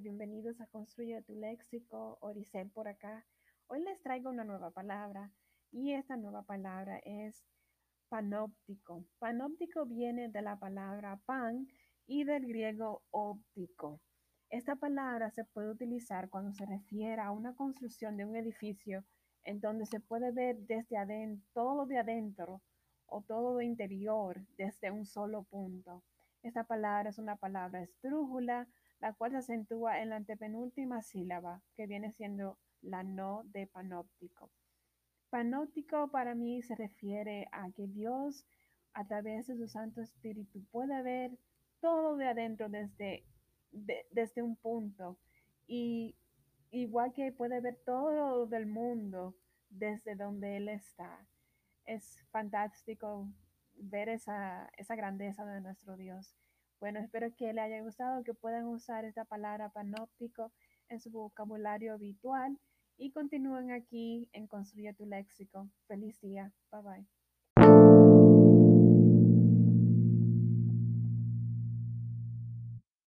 bienvenidos a Construye tu Léxico, Oricel por acá. Hoy les traigo una nueva palabra y esta nueva palabra es panóptico. Panóptico viene de la palabra pan y del griego óptico. Esta palabra se puede utilizar cuando se refiere a una construcción de un edificio en donde se puede ver desde adentro, todo de adentro o todo de interior desde un solo punto. Esta palabra es una palabra estrújula la cual se acentúa en la antepenúltima sílaba, que viene siendo la no de panóptico. Panóptico para mí se refiere a que Dios, a través de su Santo Espíritu, puede ver todo de adentro desde, desde un punto. Y igual que puede ver todo del mundo desde donde Él está. Es fantástico ver esa, esa grandeza de nuestro Dios. Bueno, espero que le haya gustado, que puedan usar esta palabra panóptico en su vocabulario habitual y continúen aquí en Construye tu Léxico. Feliz día. Bye bye.